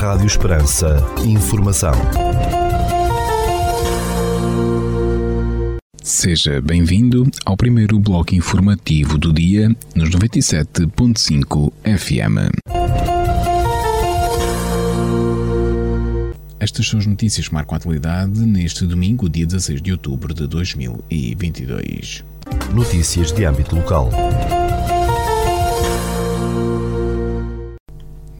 Rádio Esperança. Informação. Seja bem-vindo ao primeiro bloco informativo do dia nos 97.5 FM. Estas são as notícias que marcam a atualidade neste domingo, dia 16 de outubro de 2022. Notícias de âmbito local.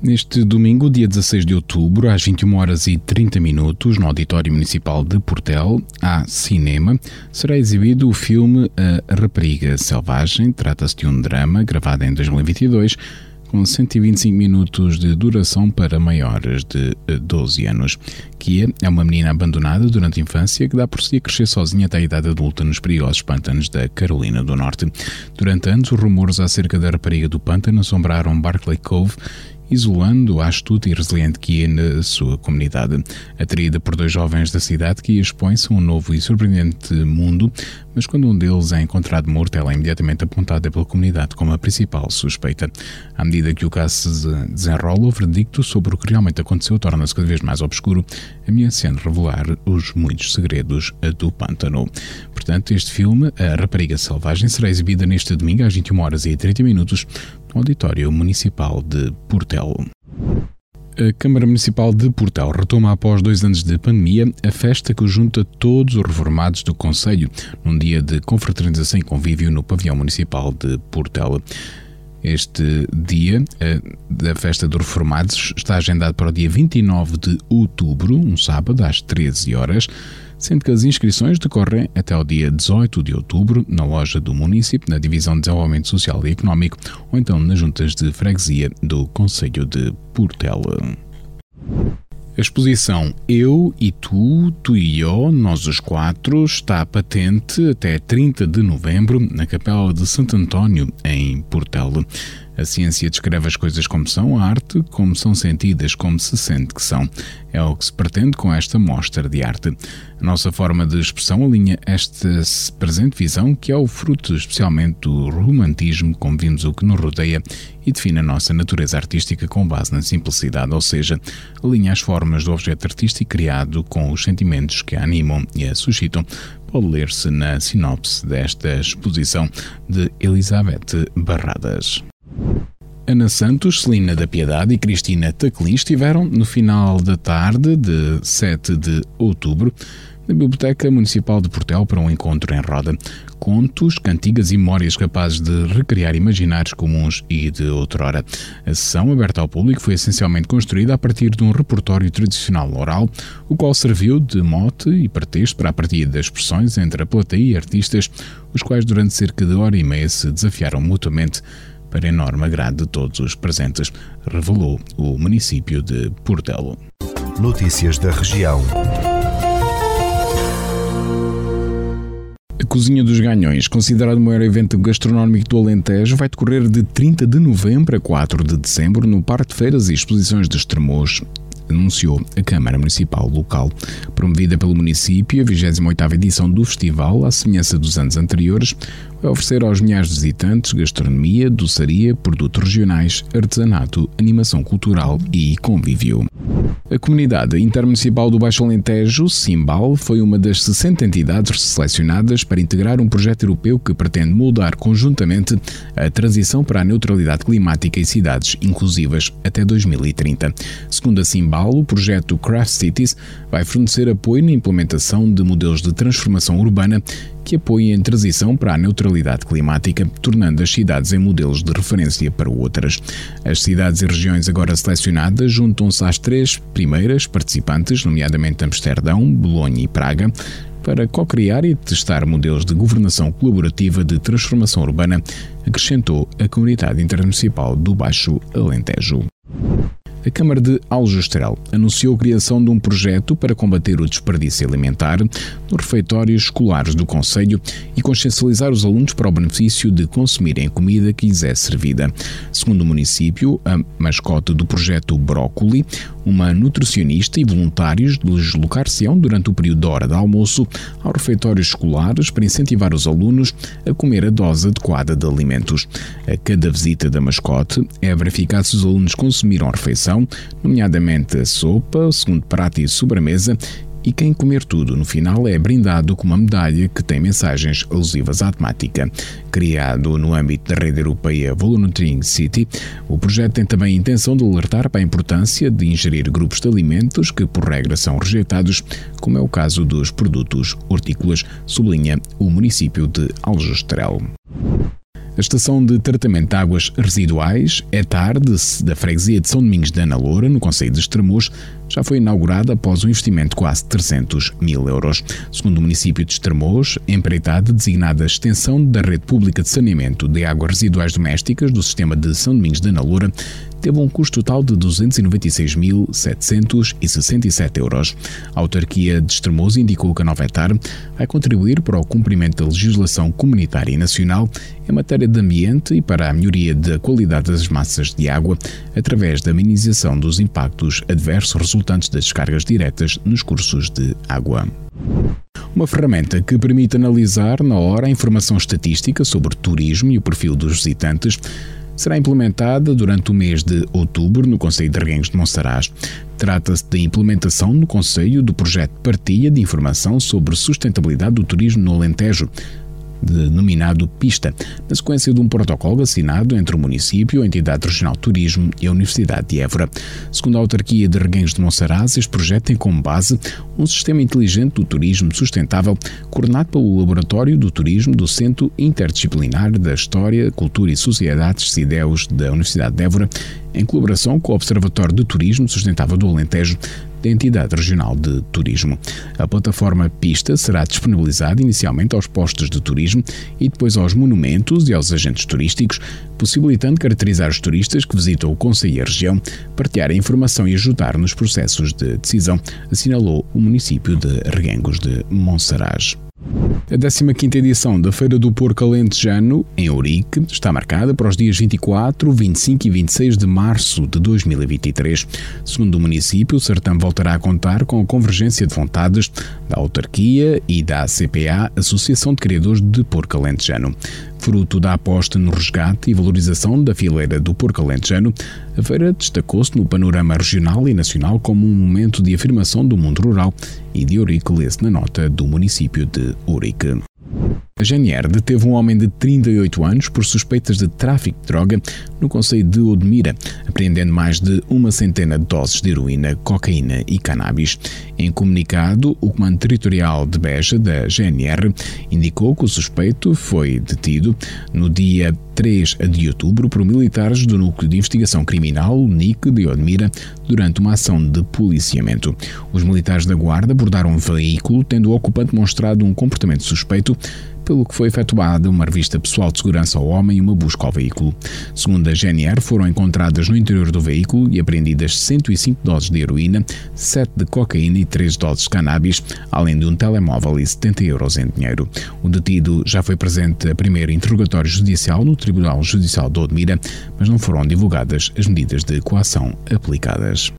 Neste domingo, dia 16 de outubro, às 21 horas e 30 minutos, no Auditório Municipal de Portel, há cinema, será exibido o filme A Rapariga Selvagem. Trata-se de um drama gravado em 2022 com 125 minutos de duração para maiores de 12 anos. Kia é uma menina abandonada durante a infância que dá por si a crescer sozinha até a idade adulta nos perigosos pântanos da Carolina do Norte. Durante anos, os rumores acerca da rapariga do pântano assombraram Barclay Cove isolando a astuta e resiliente Kia na sua comunidade. Atraída por dois jovens da cidade, Kia expõe-se a um novo e surpreendente mundo, mas quando um deles é encontrado morto, ela é imediatamente apontada pela comunidade como a principal suspeita. À medida que o caso se desenrola, o verdicto sobre o que realmente aconteceu torna-se cada vez mais obscuro, ameaçando revelar os muitos segredos do pântano. Portanto, este filme, A Rapariga Selvagem, será exibida neste domingo às 21 horas e 30 minutos Auditório Municipal de Portel. A Câmara Municipal de Portel retoma após dois anos de pandemia a festa que junta todos os reformados do Conselho num dia de confraternização e convívio no pavilhão municipal de Portel. Este dia da festa dos reformados está agendado para o dia 29 de outubro, um sábado, às 13 horas sendo que as inscrições decorrem até o dia 18 de outubro na loja do município, na Divisão de Desenvolvimento Social e Económico ou então nas juntas de freguesia do Conselho de Portela. A exposição Eu e Tu, Tu e Eu, Nós os Quatro, está patente até 30 de novembro na Capela de Santo António, em Portela. A ciência descreve as coisas como são, a arte como são sentidas, como se sente que são. É o que se pretende com esta mostra de arte. A nossa forma de expressão alinha esta presente visão, que é o fruto especialmente do romantismo, como vimos o que nos rodeia, e define a nossa natureza artística com base na simplicidade, ou seja, alinha as formas do objeto artístico criado com os sentimentos que a animam e a suscitam. Pode ler-se na sinopse desta exposição de Elizabeth Barradas. Ana Santos, Celina da Piedade e Cristina Taclin estiveram no final da tarde de 7 de outubro na Biblioteca Municipal de Portel para um encontro em roda. Contos, cantigas e memórias capazes de recriar imaginários comuns e de outrora. A sessão, aberta ao público, foi essencialmente construída a partir de um repertório tradicional oral, o qual serviu de mote e pretexto para a partilha das expressões entre a plateia e artistas, os quais durante cerca de hora e meia se desafiaram mutuamente para enorme agrado de todos os presentes, revelou o município de Portelo. Notícias da região. A Cozinha dos Ganhões, considerado o maior evento gastronómico do Alentejo, vai decorrer de 30 de novembro a 4 de dezembro no Parque de Feiras e Exposições de Estremoz, anunciou a Câmara Municipal local. Promovida pelo município, a 28ª edição do festival, à semelhança dos anos anteriores, vai oferecer aos milhares de visitantes gastronomia, doçaria, produtos regionais, artesanato, animação cultural e convívio. A comunidade intermunicipal do Baixo Alentejo, Simbal, foi uma das 60 entidades selecionadas para integrar um projeto europeu que pretende moldar conjuntamente a transição para a neutralidade climática e cidades inclusivas até 2030. Segundo a Simbal, o projeto Craft Cities vai fornecer apoio na implementação de modelos de transformação urbana que apoiem a transição para a neutralidade climática, tornando as cidades em modelos de referência para outras. As cidades e regiões agora selecionadas juntam-se às três primeiras participantes, nomeadamente Amsterdão, Bolonha e Praga, para co-criar e testar modelos de governação colaborativa de transformação urbana, acrescentou a Comunidade Intermunicipal do Baixo Alentejo. A Câmara de Aljustrel anunciou a criação de um projeto para combater o desperdício alimentar nos refeitórios escolares do Conselho e consciencializar os alunos para o benefício de consumirem comida que lhes é servida. Segundo o município, a mascote do projeto Brócoli, uma nutricionista e voluntários deslocar-se-ão durante o período da hora de almoço aos refeitórios escolares para incentivar os alunos a comer a dose adequada de alimentos. A cada visita da mascote é verificado se os alunos consumiram a refeição refeição, nomeadamente a sopa, o segundo prato e sobremesa, e quem comer tudo no final é brindado com uma medalha que tem mensagens alusivas à temática. Criado no âmbito da rede europeia Volunteering City, o projeto tem também a intenção de alertar para a importância de ingerir grupos de alimentos que, por regra, são rejeitados, como é o caso dos produtos hortícolas, sublinha o município de Aljustrel. A estação de tratamento de águas residuais é tarde da freguesia de São Domingos de Ana Loura, no Conselho de Estremoz, já foi inaugurada após um investimento de quase 300 mil euros. Segundo o município de Estremoz, empreitada designada extensão da rede pública de saneamento de águas residuais domésticas do sistema de São Domingos de Ana Loura teve um custo total de 296.767 euros. A autarquia de Estremoz indicou que a nova etar vai contribuir para o cumprimento da legislação comunitária e nacional em matéria de ambiente e para a melhoria da qualidade das massas de água através da minimização dos impactos adversos resultantes das descargas diretas nos cursos de água. Uma ferramenta que permite analisar na hora a informação estatística sobre turismo e o perfil dos visitantes será implementada durante o mês de outubro no Conselho de Reguengos de Monsaraz. Trata-se da implementação no Conselho do projeto Partilha de Informação sobre Sustentabilidade do Turismo no Alentejo, denominado PISTA, na sequência de um protocolo assinado entre o município, a entidade regional de turismo e a Universidade de Évora. Segundo a autarquia de Reguengos de Monsaraz, este projeto tem como base um sistema inteligente do turismo sustentável coordenado pelo Laboratório do Turismo do Centro Interdisciplinar da História, Cultura e Sociedades CIDEUS da Universidade de Évora, em colaboração com o Observatório de Turismo Sustentável do Alentejo, da entidade regional de turismo. A plataforma Pista será disponibilizada inicialmente aos postos de turismo e depois aos monumentos e aos agentes turísticos, possibilitando caracterizar os turistas que visitam o Conselho e a região, partilhar a informação e ajudar nos processos de decisão, assinalou o município de Reguengos de Monsaraz. A 15ª edição da Feira do Porco Alentejano, em Ourique, está marcada para os dias 24, 25 e 26 de março de 2023. Segundo o município, o certame voltará a contar com a convergência de vontades da autarquia e da ACPA, Associação de Criadores de Porco Alentejano. Fruto da aposta no resgate e valorização da fileira do porco alentejano, a feira destacou-se no panorama regional e nacional como um momento de afirmação do mundo rural e de Ourique lê-se na nota do município de Ourique. A GNR deteve um homem de 38 anos por suspeitas de tráfico de droga no Conselho de Odmira, apreendendo mais de uma centena de doses de heroína, cocaína e cannabis. Em comunicado, o Comando Territorial de Beja, da GNR, indicou que o suspeito foi detido no dia 3 de outubro por militares do Núcleo de Investigação Criminal, NIC, de Odmira, durante uma ação de policiamento. Os militares da Guarda abordaram um veículo, tendo o ocupante mostrado um comportamento suspeito, pelo que foi efetuada uma revista pessoal de segurança ao homem e uma busca ao veículo. Segundo a GNR, foram encontradas no interior do veículo e apreendidas 105 doses de heroína, 7 de cocaína e 3 doses de cannabis, além de um telemóvel e 70 euros em dinheiro. O detido já foi presente a primeiro interrogatório judicial no Tribunal Judicial de Odmira, mas não foram divulgadas as medidas de coação aplicadas.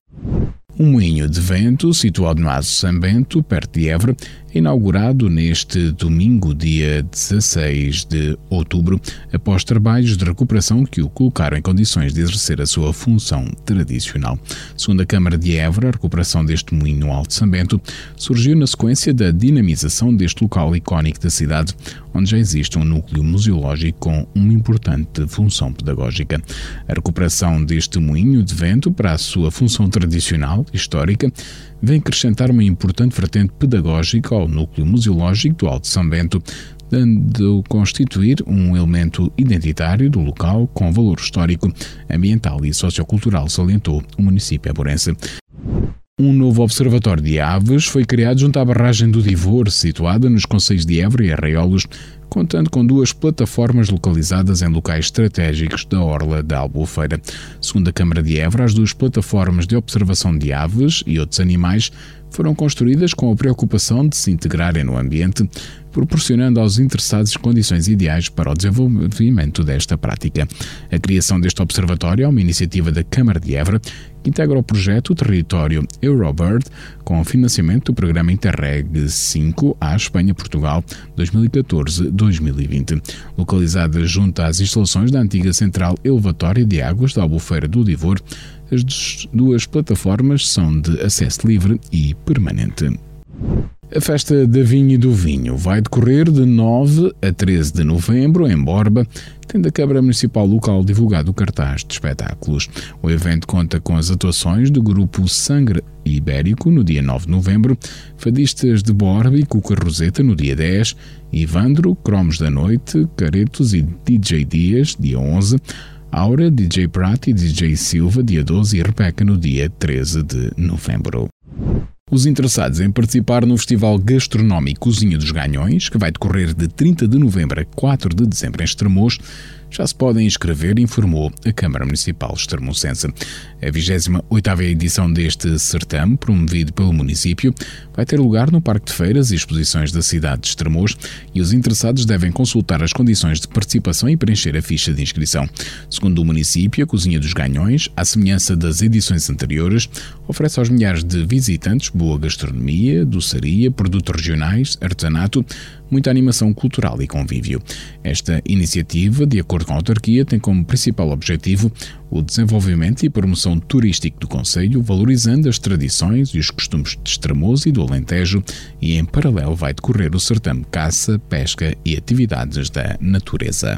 Um moinho de vento, situado no Aso São Bento, perto de Évora, inaugurado neste domingo, dia 16 de outubro, após trabalhos de recuperação que o colocaram em condições de exercer a sua função tradicional. Segundo a Câmara de Évora, a recuperação deste moinho Alto São Bento surgiu na sequência da dinamização deste local icónico da cidade, onde já existe um núcleo museológico com uma importante função pedagógica. A recuperação deste moinho de vento para a sua função tradicional, histórica, vem acrescentar uma importante vertente pedagógica ao núcleo museológico do Alto São Bento, dando constituir um elemento identitário do local com valor histórico, ambiental e sociocultural, salientou o município aborense. Um novo observatório de aves foi criado junto à barragem do Divor, situada nos concelhos de Évora e Arraiolos, contando com duas plataformas localizadas em locais estratégicos da Orla da Albufeira. Segundo a Câmara de Évora, as duas plataformas de observação de aves e outros animais foram construídas com a preocupação de se integrarem no ambiente, proporcionando aos interessados condições ideais para o desenvolvimento desta prática. A criação deste observatório é uma iniciativa da Câmara de Évora que integra o projeto Território Eurobird com o financiamento do programa Interreg 5 à Espanha-Portugal 2014-2020. Localizada junto às instalações da antiga central elevatória de águas da Albufeira do Divor, As duas plataformas são de acesso livre e permanente. A festa da Vinha e do Vinho vai decorrer de 9 a 13 de novembro em Borba, tendo a Câmara Municipal local divulgado o cartaz de espetáculos. O evento conta com as atuações do grupo Sangre Ibérico no dia 9 de novembro, Fadistas de Borba e Cuca Roseta no dia 10, Ivandro, Cromos da Noite, Caretos e DJ Dias, dia 11, Aura, DJ Prat e DJ Silva, dia 12 e Rebeca no dia 13 de novembro. Os interessados em participar no Festival Gastronómico Cozinha dos Ganhões, que vai decorrer de 30 de novembro a 4 de dezembro em Estremoz, já se podem inscrever, informou a Câmara Municipal Extremocense. A 28ª edição deste certame, promovido pelo município, vai ter lugar no Parque de Feiras e Exposições da cidade de Estremoz e os interessados devem consultar as condições de participação e preencher a ficha de inscrição. Segundo o município, a Cozinha dos Ganhões, à semelhança das edições anteriores, oferece aos milhares de visitantes boa gastronomia, doçaria, produtos regionais, artesanato, muita animação cultural e convívio. Esta iniciativa, de acordo com a autarquia, tem como principal objetivo o desenvolvimento e promoção turístico do Conselho, valorizando as tradições e os costumes de Estremoz e do Alentejo, e em paralelo vai decorrer o certame caça, pesca e atividades da natureza.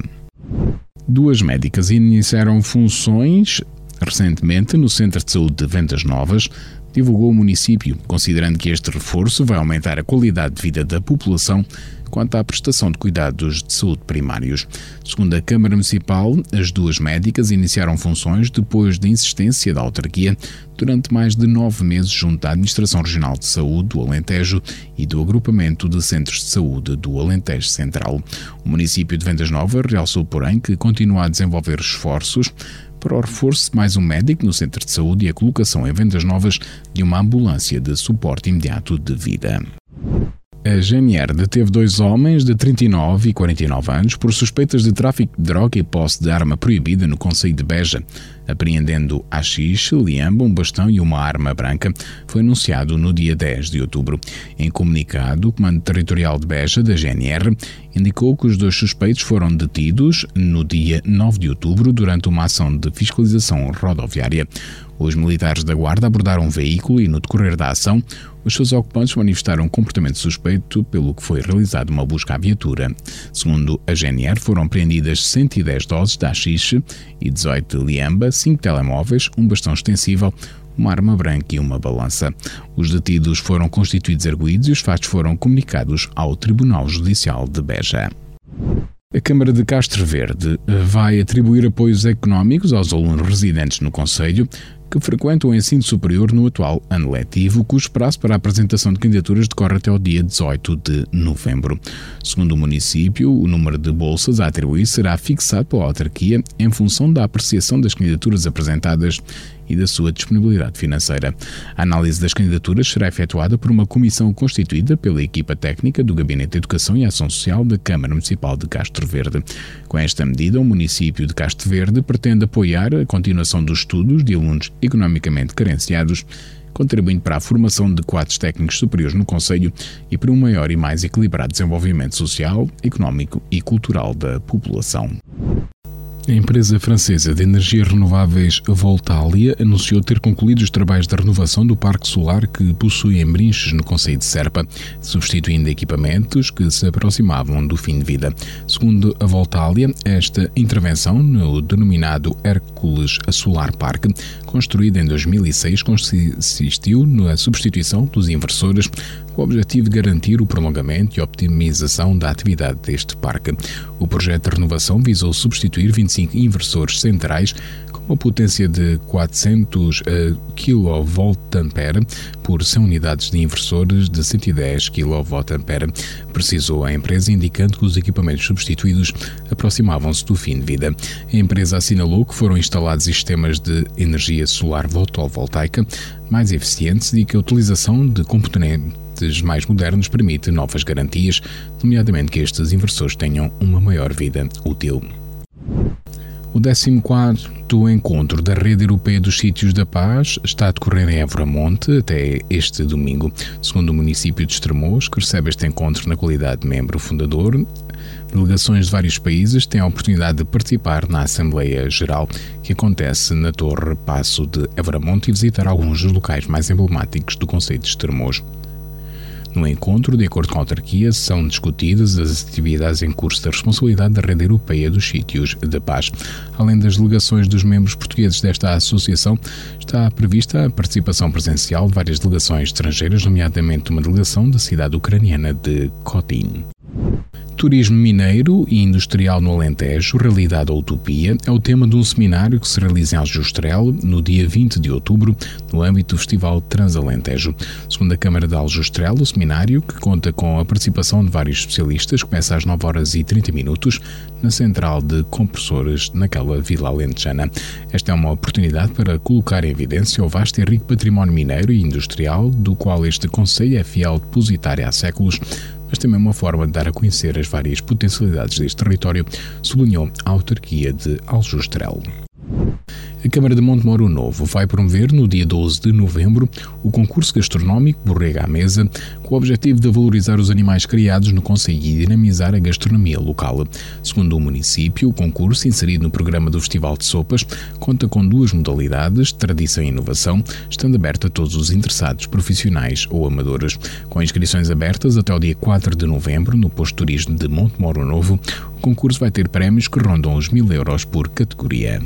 Duas médicas iniciaram funções recentemente no Centro de Saúde de Vendas Novas, divulgou o município, considerando que este reforço vai aumentar a qualidade de vida da população quanto à prestação de cuidados de saúde primários. Segundo a Câmara Municipal, as duas médicas iniciaram funções depois da insistência da autarquia durante mais de nove meses junto à Administração Regional de Saúde do Alentejo e do Agrupamento de Centros de Saúde do Alentejo Central. O município de Vendas Novas realçou, porém, que continua a desenvolver esforços para o reforço de mais um médico no centro de saúde e a colocação em vendas novas de uma ambulância de suporte imediato de vida. A GNR deteve dois homens de 39 e 49 anos por suspeitas de tráfico de droga e posse de arma proibida no Conselho de Beja. Apreendendo haxixe, liamba, um bastão e uma arma branca, foi anunciado no dia 10 de outubro. Em comunicado, o Comando Territorial de Beja, da GNR, indicou que os dois suspeitos foram detidos no dia 9 de outubro durante uma ação de fiscalização rodoviária. Os militares da Guarda abordaram um veículo e, no decorrer da ação, os seus ocupantes manifestaram um comportamento suspeito, pelo que foi realizada uma busca à viatura. Segundo a GNR, foram apreendidas 110 doses de haxixe e 18 de liamba, 5 telemóveis, um bastão extensível, uma arma branca e uma balança. Os detidos foram constituídos arguídos e os fatos foram comunicados ao Tribunal Judicial de Beja. A Câmara de Castro Verde vai atribuir apoios económicos aos alunos residentes no Conselho que frequentam o ensino superior no atual ano letivo, cujo prazo para a apresentação de candidaturas decorre até o dia 18 de novembro. Segundo o município, o número de bolsas a atribuir será fixado pela autarquia em função da apreciação das candidaturas apresentadas e da sua disponibilidade financeira. A análise das candidaturas será efetuada por uma comissão constituída pela equipa técnica do Gabinete de Educação e Ação Social da Câmara Municipal de Castro Verde. Com esta medida, o município de Castro Verde pretende apoiar a continuação dos estudos de alunos economicamente carenciados contribuindo para a formação de quadros técnicos superiores no Conselho e para um maior e mais equilibrado desenvolvimento social, económico e cultural da população. A empresa francesa de energias renováveis Voltalia anunciou ter concluído os trabalhos de renovação do parque solar que possui em Brinches, no Conselho de Serpa, substituindo equipamentos que se aproximavam do fim de vida. Segundo a Voltalia, esta intervenção no denominado Hércules Solar Park, construída em 2006, consistiu na substituição dos inversores com o objetivo de garantir o prolongamento e optimização da atividade deste parque. O projeto de renovação visou substituir 25 inversores centrais com uma potência de 400 uh, kVA por 100 unidades de inversores de 110 kVA, precisou a empresa, indicando que os equipamentos substituídos aproximavam-se do fim de vida. A empresa assinalou que foram instalados sistemas de energia solar fotovoltaica mais eficientes e que a utilização de componentes mais modernos permite novas garantias, nomeadamente que estes inversores tenham uma maior vida útil. O 14 encontro da Rede Europeia dos Sítios da Paz está a decorrer em Évora Monte até este domingo. Segundo o município de Estremoz, que recebe este encontro na qualidade de membro fundador, delegações de vários países têm a oportunidade de participar na Assembleia Geral, que acontece na Torre Passo de Évora Monte e visitar alguns dos locais mais emblemáticos do Conselho de Estremoz. No encontro, de acordo com a autarquia, são discutidas as atividades em curso da responsabilidade da Rede Europeia dos Sítios da Paz. Além das delegações dos membros portugueses desta associação, está prevista a participação presencial de várias delegações estrangeiras, nomeadamente uma delegação da cidade ucraniana de Kotin. Turismo mineiro e industrial no Alentejo, realidade ou utopia, é o tema de um seminário que se realiza em Aljustrel no dia 20 de outubro, no âmbito do Festival Transalentejo. Segundo a Câmara de Aljustrel, o seminário, que conta com a participação de vários especialistas, começa às 9 horas e 30 minutos na central de compressores naquela vila alentejana. Esta é uma oportunidade para colocar em evidência o vasto e rico património mineiro e industrial do qual este Conselho é fiel depositário há séculos, mas também uma forma de dar a conhecer as várias potencialidades deste território, sublinhou a autarquia de Aljustrel. A Câmara de Montemoro Novo vai promover no dia 12 de novembro o concurso gastronómico Borrega à Mesa, com o objetivo de valorizar os animais criados no Conselho e dinamizar a gastronomia local. Segundo o município, o concurso, inserido no programa do Festival de Sopas, conta com duas modalidades, tradição e inovação, estando aberto a todos os interessados, profissionais ou amadores. Com inscrições abertas até o dia 4 de novembro no posto de turismo de Montemoro Novo, o concurso vai ter prémios que rondam os mil euros por categoria.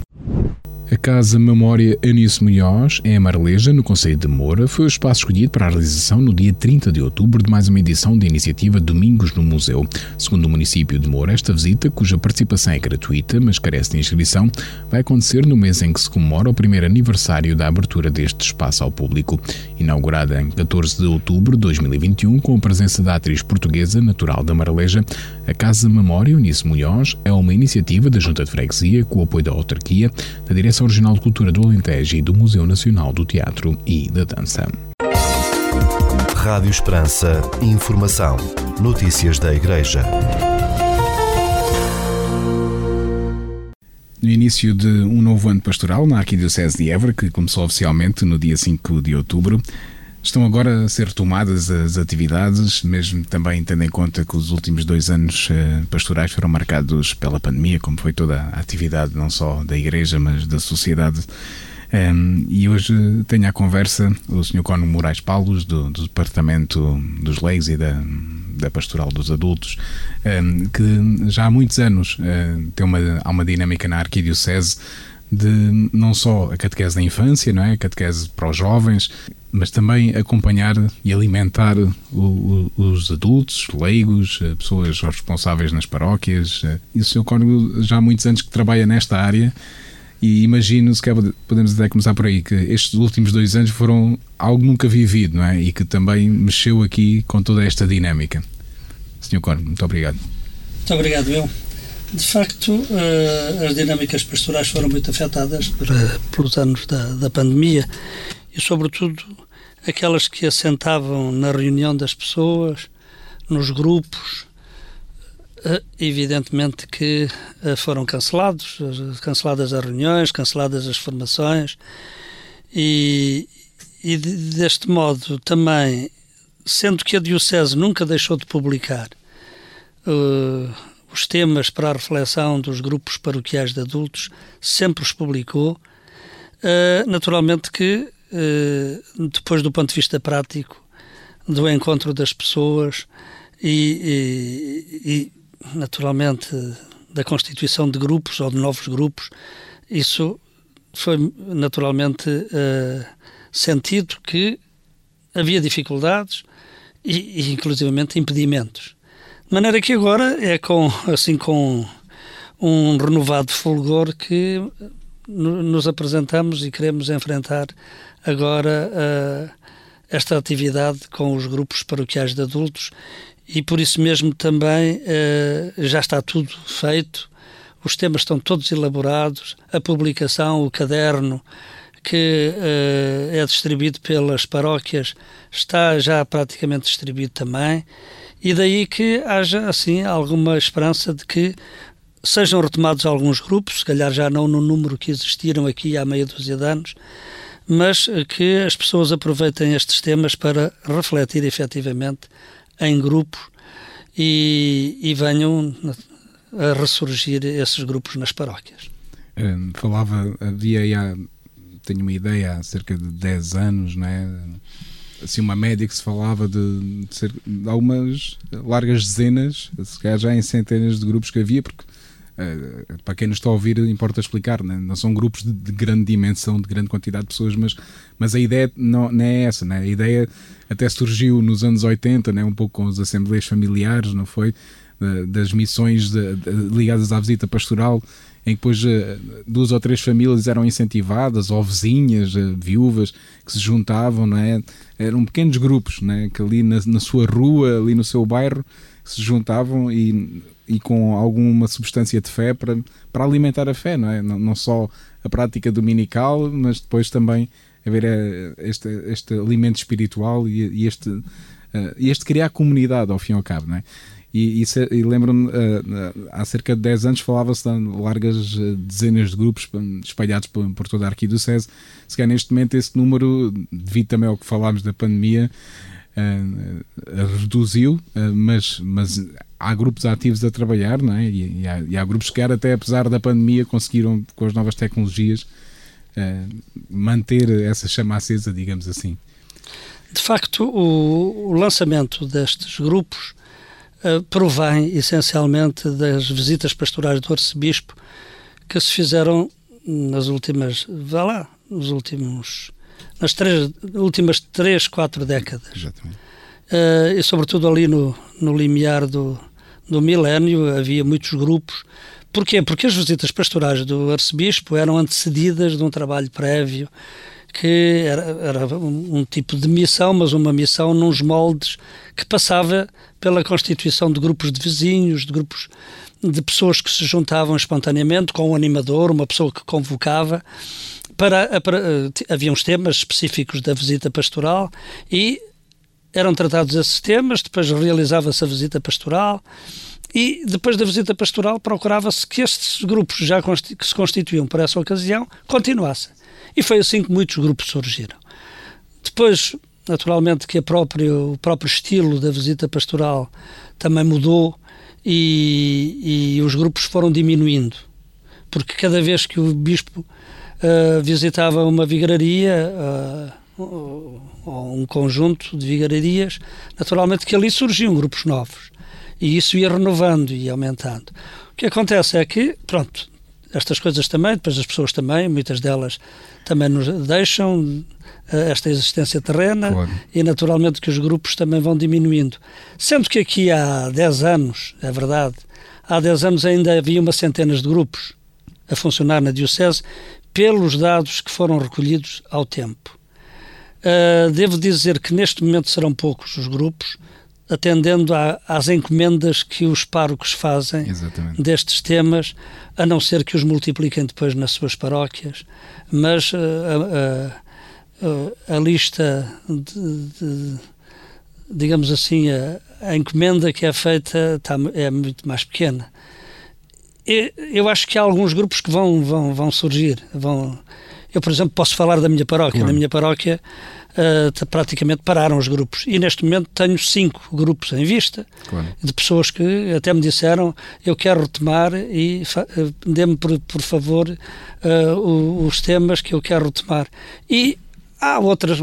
A Casa Memória Anísio Munhoz, em Amareleja, no Conselho de Moura, foi o espaço escolhido para a realização no dia 30 de outubro de mais uma edição da iniciativa Domingos no Museu. Segundo o município de Moura, esta visita, cuja participação é gratuita, mas carece de inscrição, vai acontecer no mês em que se comemora o primeiro aniversário da abertura deste espaço ao público. Inaugurada em 14 de outubro de 2021, com a presença da atriz portuguesa natural da Amareleja, a Casa Memória Anísio Munhoz é uma iniciativa da Junta de Freguesia, com o apoio da autarquia, da Direção Direção Regional de Cultura do Alentejo e do Museu Nacional do Teatro e da Dança. Rádio Esperança. Informação. Notícias da Igreja. No início de um novo ano pastoral na Arquidiocese de Évora, que começou oficialmente no dia 5 de outubro, Estão agora a ser retomadas as atividades, mesmo também tendo em conta que os últimos dois anos eh, pastorais foram marcados pela pandemia, como foi toda a atividade não só da Igreja, mas da sociedade. Um, e hoje tenho à conversa o Sr. Cono Moraes Paulos, do, do, Departamento dos Leis e da, da Pastoral dos Adultos, um, que já há muitos anos uh, tem uma, há uma dinâmica na Arquidiocese de não só a catequese da infância, não é? a catequese para os jovens, mas também acompanhar e alimentar o, o, os adultos, leigos, eh, pessoas responsáveis nas paróquias. Eh, e o Sr. Já há muitos anos que trabalha nesta área e imagino, se podemos até começar por aí, que estes últimos dois anos foram algo nunca vivido, não é? E que também mexeu aqui com toda esta dinâmica. Sr. Cónigo, muito obrigado. Muito obrigado, eu. De facto, uh, as dinâmicas pastorais foram muito afetadas por, pelos anos da, da pandemia e, sobretudo, aquelas que assentavam na reunião das pessoas, nos grupos, uh, evidentemente que foram cancelados, canceladas as reuniões, canceladas as formações e, e deste modo também, sendo que a Diocese nunca deixou de publicar uh, os temas para a reflexão dos grupos paroquiais de adultos, sempre os publicou. Uh, naturalmente que, uh, depois do ponto de vista prático, do encontro das pessoas e, e, e, naturalmente, da constituição de grupos ou de novos grupos, isso foi naturalmente uh, sentido que havia dificuldades e, e inclusivamente impedimentos. De maneira que agora é com, assim, com um renovado fulgor que nos apresentamos e queremos enfrentar agora uh, esta atividade com os grupos paroquiais de adultos e por isso mesmo também uh, já está tudo feito, os temas estão todos elaborados, a publicação, o caderno que uh, é distribuído pelas paróquias está já praticamente distribuído também e daí que haja assim alguma esperança de que sejam retomados alguns grupos, se calhar já não no número que existiram aqui há meia dúzia de anos, mas que as pessoas aproveitem estes temas para refletir efetivamente em grupos e, e venham a ressurgir esses grupos nas paróquias. Falava, havia tenho uma ideia, há cerca de 10 anos, não é? Assim, uma média que se falava de, de, ser, de algumas largas dezenas, se calhar já em centenas de grupos que havia, porque uh, para quem nos está a ouvir importa explicar, né? não são grupos de, de, grande dimensão, de grande quantidade de pessoas, mas, mas a ideia não, não é essa, né? a ideia até surgiu nos anos 80, né? um pouco com as assembleias familiares, não foi? Das missões de, ligadas à visita pastoral em que depois eh, duas ou três famílias eram incentivadas, ou vizinhas, eh, viúvas, que se juntavam, não é? Eram pequenos grupos, não é? Que ali na, na sua rua, ali no seu bairro, se juntavam e, e com alguma substância de fé para, para alimentar a fé, não é? Não, não só a prática dominical, mas depois também haver eh, este, este alimento espiritual e, e este, este criar comunidade ao fim e ao cabo, não é? E, e, e lembro-me, uh, há cerca de 10 anos falava-se de largas eh, dezenas de grupos espalhados por, por toda a Arquidiocese. Se calhar neste momento esse número, devido também ao que falámos da pandemia, reduziu, mas, mas há grupos ativos a trabalhar, não é? E, e, há, e há grupos que, até apesar da pandemia, conseguiram, com as novas tecnologias, manter essa chama acesa, digamos assim. De facto, o, o lançamento destes grupos uh, provém essencialmente das visitas pastorais do arcebispo que se fizeram nas últimas, vá lá, nos últimos, nas três, últimas três, quatro décadas. Exatamente. Uh, e sobretudo ali no, no limiar do, do milénio havia muitos grupos. Porquê? Porque as visitas pastorais do arcebispo eram antecedidas de um trabalho prévio que era, era um, tipo de missão, mas uma missão nos moldes que passava pela constituição de grupos de vizinhos, de grupos de pessoas que se juntavam espontaneamente com um animador, uma pessoa que convocava. Para, para, eh, havia uns temas específicos da visita pastoral e eram tratados esses temas, depois realizava-se a visita pastoral e depois da visita pastoral procurava-se que estes grupos já que se constituíam para essa ocasião continuassem. E foi assim que muitos grupos surgiram. Depois, naturalmente, que o próprio estilo da visita pastoral também mudou e, e os grupos foram diminuindo. Porque cada vez que o bispo uh, visitava uma vigararia, uh, ou um conjunto de vigararias, naturalmente que ali surgiam grupos novos. E isso ia renovando e aumentando. O que acontece é que, pronto, estas coisas também, depois as pessoas também, muitas delas também nos deixam eh, esta existência terrena claro. e naturalmente que os grupos também vão diminuindo. Sendo que aqui há 10 anos, é verdade, há 10 anos ainda havia uma centenas de grupos a funcionar na Diocese pelos dados que foram recolhidos ao tempo. Uh, devo dizer que neste momento serão poucos os grupos, atendendo a, às encomendas que os párocos fazem Exatamente. destes temas, a não ser que os multipliquem depois nas suas paróquias. Mas uh, a, a, a, lista de, de, digamos assim, a, encomenda que é feita tá, é muito mais pequena. E, eu acho que há alguns grupos que vão, vão, vão surgir. Vão, eu, por exemplo, posso falar da minha paróquia. Na minha paróquia uh, praticamente pararam os grupos. E neste momento tenho cinco grupos em vista, claro. de pessoas que até me disseram eu quero retomar e uh, dê-me, por, por, favor, uh, os temas que eu quero retomar. E Há outras,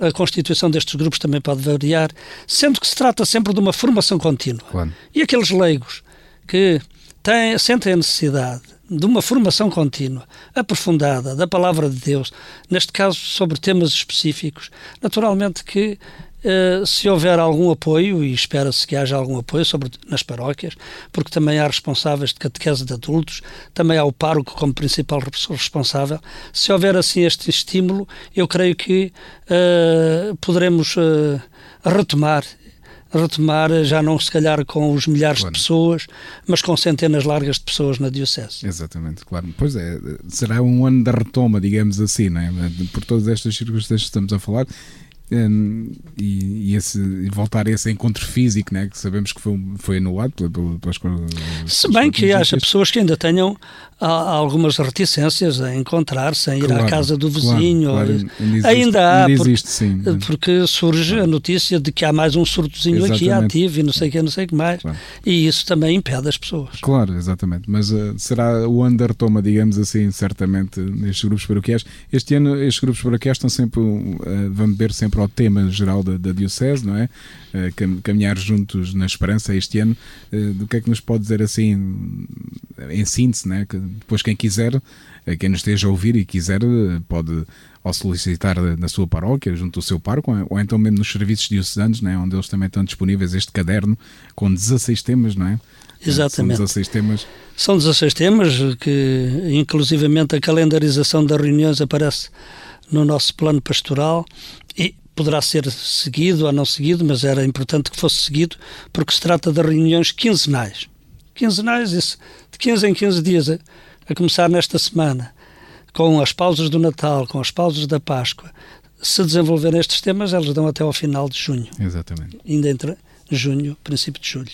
a constituição destes grupos também pode variar, sendo que se trata sempre de uma formação contínua. Claro. E aqueles leigos que têm, sentem a necessidade de uma formação contínua, aprofundada da palavra de Deus, neste caso sobre temas específicos, naturalmente que Uh, se houver algum apoio, e espera-se que haja algum apoio, sobre nas paróquias, porque também há responsáveis de catequese de adultos, também há o pároco como principal responsável. Se houver assim este estímulo, eu creio que uh, poderemos uh, retomar retomar, já não se calhar com os milhares claro. de pessoas, mas com centenas largas de pessoas na Diocese. Exatamente, claro. Pois é, será um ano da retoma, digamos assim, não é? por todas estas circunstâncias que estamos a falar. um, e, e, esse, e voltar a esse encontro físico, né, que sabemos que foi, foi anulado pelas, pelas, Se bem que haja pessoas que ainda tenham há, algumas reticências a encontrar-se, a ir claro, à casa do vizinho. Claro, claro, ainda, existe, ainda há, ainda existe, sim. porque surge a notícia de que há mais um surtozinho exatamente. aqui ativo e não sei o que, não sei o que mais. E isso também impede as pessoas. Claro, exatamente. Mas uh, será o undertoma, digamos assim, certamente, nestes grupos paroquiais. Este ano, estes grupos paroquiais estão sempre, uh, vamos ver sempre ao tema geral da, da Diocese, não é? Uh, caminhar juntos na esperança este ano. Do que é que nos pode dizer assim, em síntese, né? Que depois quem quiser, uh, quem nos esteja a ouvir e quiser, pode ou solicitar na sua paróquia, junto ao seu parco, ou então mesmo nos serviços diocesanos, né? onde eles também estão disponíveis este caderno com 16 temas, não é? Exatamente. São 16 temas. São 16 temas que, inclusivamente, a calendarização das reuniões aparece no nosso plano pastoral e poderá ser seguido ou não seguido, mas era importante que fosse seguido, porque se trata de reuniões quinzenais. Quinzenais, isso, de 15 em 15 dias, a, a começar nesta semana, com as pausas do Natal, com as pausas da Páscoa. Se desenvolverem estes temas, eles dão até ao final de junho. Exatamente. Ainda entre junho, princípio de julho.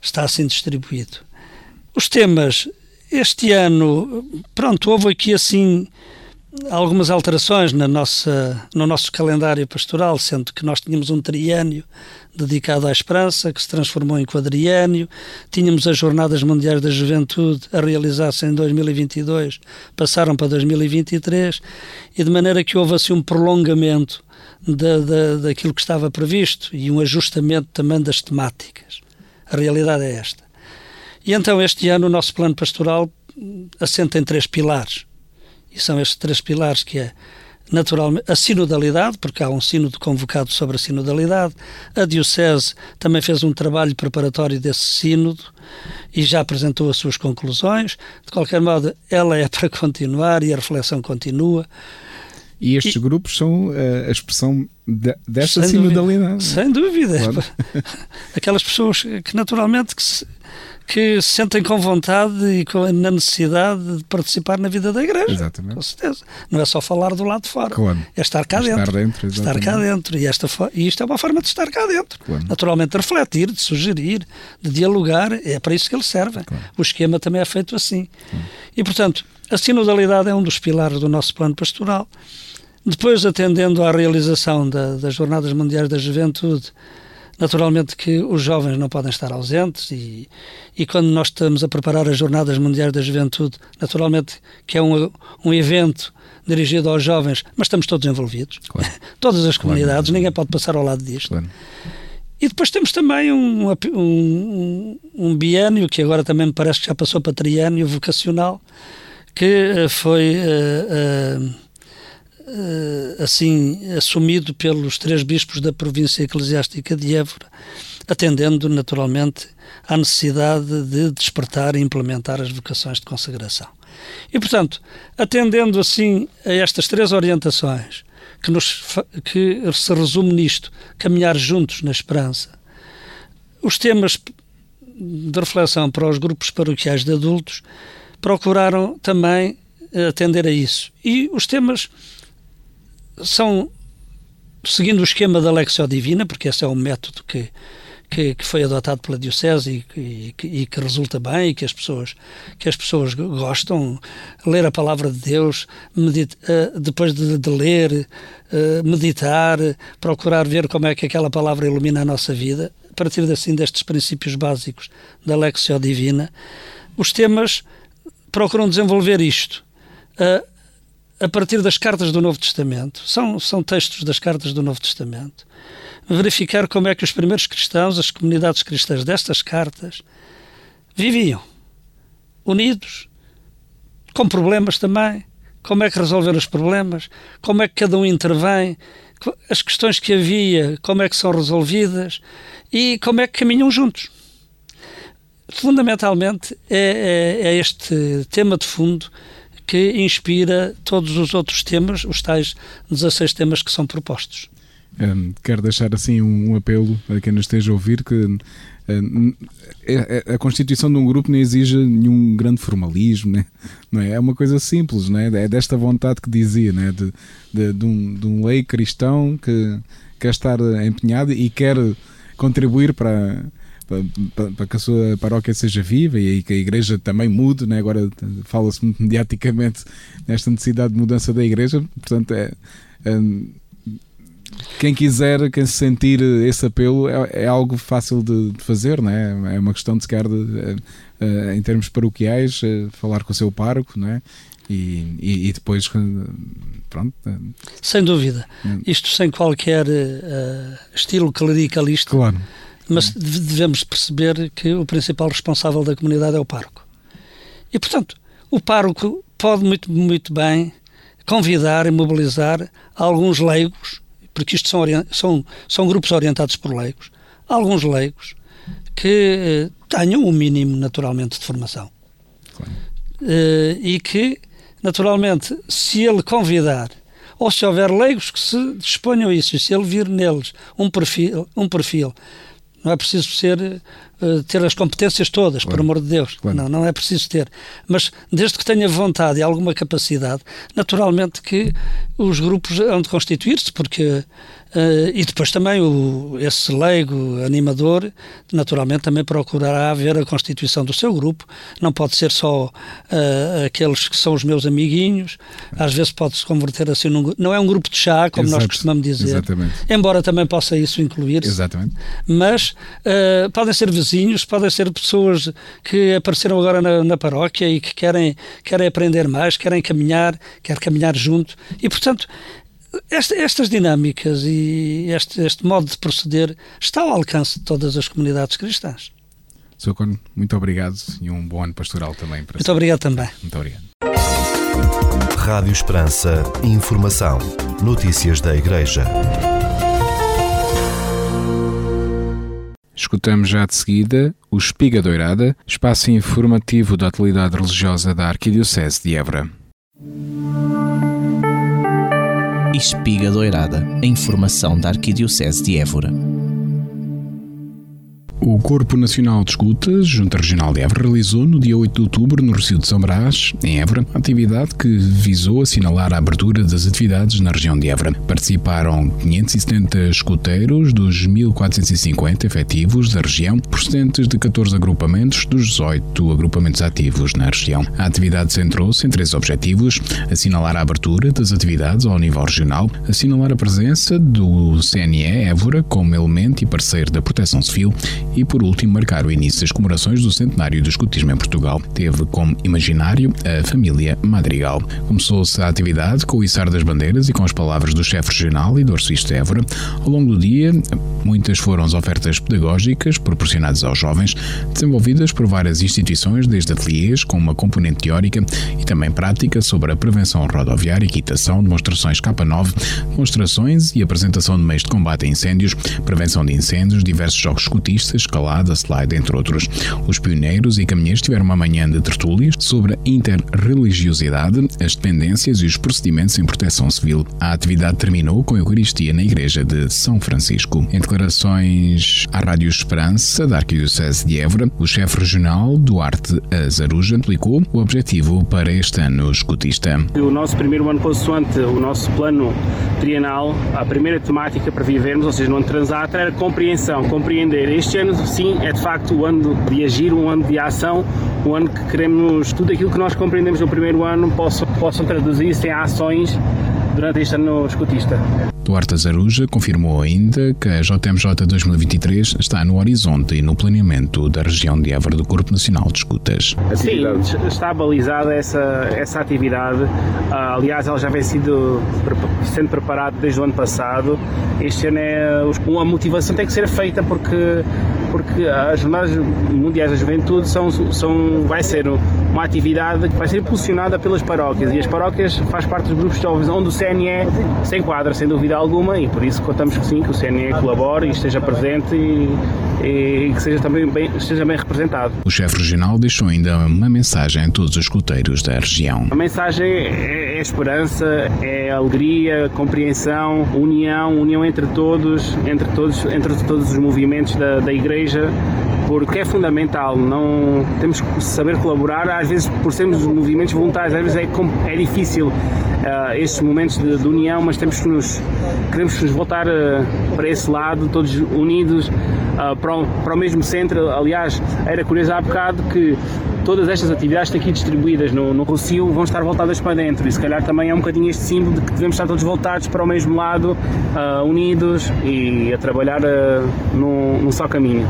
Está assim distribuído. Os temas, este ano, pronto, houve aqui assim algumas alterações na nossa, no nosso calendário pastoral, sendo que nós tínhamos um triênio dedicado à esperança, que se transformou em quadriênio, tínhamos as Jornadas Mundiais da Juventude a realizar-se em 2022, passaram para 2023, e de maneira que houve assim um prolongamento da, da, daquilo que estava previsto e um ajustamento também das temáticas. A realidade é esta. E então este ano o nosso plano pastoral assenta em três pilares e são estes três pilares que é naturalmente a sinodalidade, porque há um sínodo convocado sobre a sinodalidade. A Diocese também fez um trabalho preparatório desse sínodo e já apresentou as suas conclusões. De qualquer modo, ela é para continuar e a reflexão continua. E estes e, grupos são uh, a expressão de, desta sinodalidade. Sem dúvida. Claro. Aquelas pessoas que naturalmente que se, que se sentem com vontade e com, na necessidade de participar na vida da igreja. Exatamente. Com certeza. Não é só falar do lado de fora. Claro. É estar cá estar dentro. dentro estar cá dentro. E, esta, e isto é uma forma de estar cá dentro. Claro. Naturalmente, de refletir, de sugerir, de dialogar. É para isso que eles servem. Claro. O esquema também é feito assim. E, portanto, a sinodalidade é um dos pilares do nosso plano pastoral. Depois, atendendo à realização da, das Jornadas Mundiais da Juventude, Naturalmente que os jovens não podem estar ausentes e, e quando nós estamos a preparar as Jornadas Mundiais da Juventude, naturalmente que é um, um evento dirigido aos jovens, mas estamos todos envolvidos. Claro. Todas as comunidades, claro. ninguém pode passar ao lado disto. Claro. E depois temos também um, um, um biênio, que agora também me parece que já passou para triênio vocacional, que eh, foi uh, assim assumido pelos três bispos da província eclesiástica de Évora, atendendo naturalmente à necessidade de despertar e implementar as vocações de consagração. E, portanto, atendendo assim a estas três orientações, que, nos, que se resume nisto, caminhar juntos na esperança, os temas de reflexão para os grupos paroquiais de adultos procuraram também atender a isso. E os temas são, seguindo o esquema da Lexio Divina, porque esse é o método que, que, que foi adotado pela Diocese e, e, e, que resulta bem e que as pessoas, que as pessoas gostam, ler a palavra de Deus, medita, uh, depois de, de ler, uh, meditar, procurar ver como é que aquela palavra ilumina a nossa vida, a partir assim destes princípios básicos da Lexio Divina, os temas procuram desenvolver isto. Uh, a partir das cartas do Novo Testamento, são, são textos das cartas do Novo Testamento, verificar como é que os primeiros cristãos, as comunidades cristãs destas cartas, viviam unidos, com problemas também, como é que resolver os problemas, como é que cada um intervém, as questões que havia, como é que são resolvidas e como é que caminham juntos. Fundamentalmente é, é, é este tema de fundo que inspira todos os outros temas, os tais 16 temas que são propostos. Um, quero deixar assim um, apelo a quem nos esteja a ouvir que um, a, a, constituição de um grupo não exige nenhum grande formalismo, né? não é? É uma coisa simples, não é? É desta vontade que dizia, né? de, de, de, um, de um lei cristão que quer estar empenhado e quer contribuir para, para, para, que a sua paróquia seja viva e que a igreja também mude, né? agora fala-se muito mediaticamente nesta necessidade de mudança da igreja, portanto é, é quem quiser, quem se sentir esse apelo, é, é algo fácil de, de, fazer, não é? É uma questão de, se quer, de, uh, em termos paroquiais, uh, falar com o seu pároco, não é? E, e, e depois, pronto. Sem dúvida. Isto sem qualquer uh, estilo clericalista. Claro. Mas devemos perceber que o principal responsável da comunidade é o pároco. E, portanto, o pároco pode muito, muito bem convidar e mobilizar alguns leigos porque isto são, são, são grupos orientados por leigos, alguns leigos que eh, tenham o um mínimo, naturalmente, de formação. Claro. Eh, e que, naturalmente, se ele convidar, ou se houver leigos que se disponham a isso, se ele vir neles um perfil, um perfil não é preciso ser uh, ter as competências todas, claro. por amor de Deus. Claro. Não, não é preciso ter. Mas desde que tenha vontade e alguma capacidade, naturalmente que os grupos hão de constituir-se, porque Uh, e depois também o, esse leigo animador, naturalmente, também procurará ver a constituição do seu grupo. Não pode ser só uh, aqueles que são os meus amiguinhos. Às vezes pode-se converter assim num. Não é um grupo de chá, como Exato. nós costumamos dizer. Exatamente. Embora também possa isso incluir-se. Exatamente. Mas uh, podem ser vizinhos, podem ser pessoas que apareceram agora na, na paróquia e que querem, querem aprender mais, querem caminhar, querem caminhar junto. E, portanto, esta, estas dinâmicas e este, este, modo de proceder está ao alcance de todas as comunidades cristãs. Sr. Cono, muito obrigado e um bom ano pastoral também para Muito si. obrigado também. Muito obrigado. Rádio Esperança. Informação. Notícias da Igreja. Escutamos já de seguida o Espiga Doirada, espaço informativo da atualidade religiosa da Arquidiocese de Évora. Espiga Doirada, a informação da Arquidiocese de Évora. O Corpo Nacional de Escutas, Junta Regional de Évora, realizou no dia 8 de outubro, no Recio de São Brás, em Évora, atividade que visou assinalar a abertura das atividades na região de Évora. Participaram 570 escuteiros dos 1.450 efetivos da região, procedentes de 14 agrupamentos dos 18 agrupamentos ativos na região. A atividade centrou-se em três objetivos: assinalar a abertura das atividades ao nível regional, assinalar a presença do CNE Évora como elemento e parceiro da proteção civil e, por último, marcar o início das comemorações do centenário do escutismo em Portugal. Teve como imaginário a família Madrigal. Começou-se a atividade com o içar das bandeiras e com as palavras do chefe regional e do arcebispo Évora. Ao longo do dia, muitas foram as ofertas pedagógicas proporcionadas aos jovens, desenvolvidas por várias instituições, desde ateliês com uma componente teórica e também prática sobre a prevenção rodoviária, equitação, demonstrações K9, demonstrações e apresentação de meios de combate a incêndios, prevenção de incêndios, diversos jogos escutistas, escalada, slide, entre outros. Os pioneiros e caminheiros tiveram uma manhã de tertúlias sobre a interreligiosidade, as dependências e os procedimentos em proteção civil. A atividade terminou com a Eucaristia na Igreja de São Francisco. Em declarações à Rádio Esperança, da Arquidiocese de Évora, o chefe regional Duarte Azaruja explicou o objetivo para este ano escutista. O nosso primeiro ano consoante o nosso plano trienal, a primeira temática para vivermos, ou seja, no ano transato, era compreensão, compreender. Este ano sim, é de facto o ano de agir, um ano de ação, um ano que queremos tudo aquilo que nós compreendemos no primeiro ano possam, possam traduzir-se em ações durante este ano escutista. Duarte Zaruja confirmou ainda que a JMJ 2023 está no horizonte e no planeamento da região de Évora do Corpo Nacional de Escutas. Sim, está balizada essa, essa atividade. Ah, aliás, ela já vem sido, sendo preparada desde o ano passado. Este ano é, a motivação tem que ser feita porque porque as Jornadas Mundiais da Juventude são, são, vai ser uma atividade que vai ser impulsionada pelas paróquias. E as paróquias faz parte dos grupos de jovens onde o CNE se enquadra, sem dúvida alguma, e por isso contamos que sim, que o CNE colabore e esteja presente e, e que seja também bem, esteja bem representado. O chefe regional deixou ainda uma mensagem a todos os escuteiros da região. A mensagem é, é esperança, é alegria, compreensão, união, união entre todos, entre todos, entre todos os movimentos da, da Igreja, porque é fundamental. Não temos que saber colaborar. Às vezes, por sermos movimentos voluntários, às vezes é, é difícil uh, estes momentos de, de, união, mas temos que nos queremos nos voltar uh, para esse lado, todos unidos uh, para, o, para o mesmo centro. Aliás, era curioso há bocado que todas estas atividades aqui distribuídas no, no Rocio vão estar voltadas para dentro e se calhar também é um bocadinho este símbolo de que devemos estar todos voltados para o mesmo lado, uh, unidos e a trabalhar uh, num, só caminho.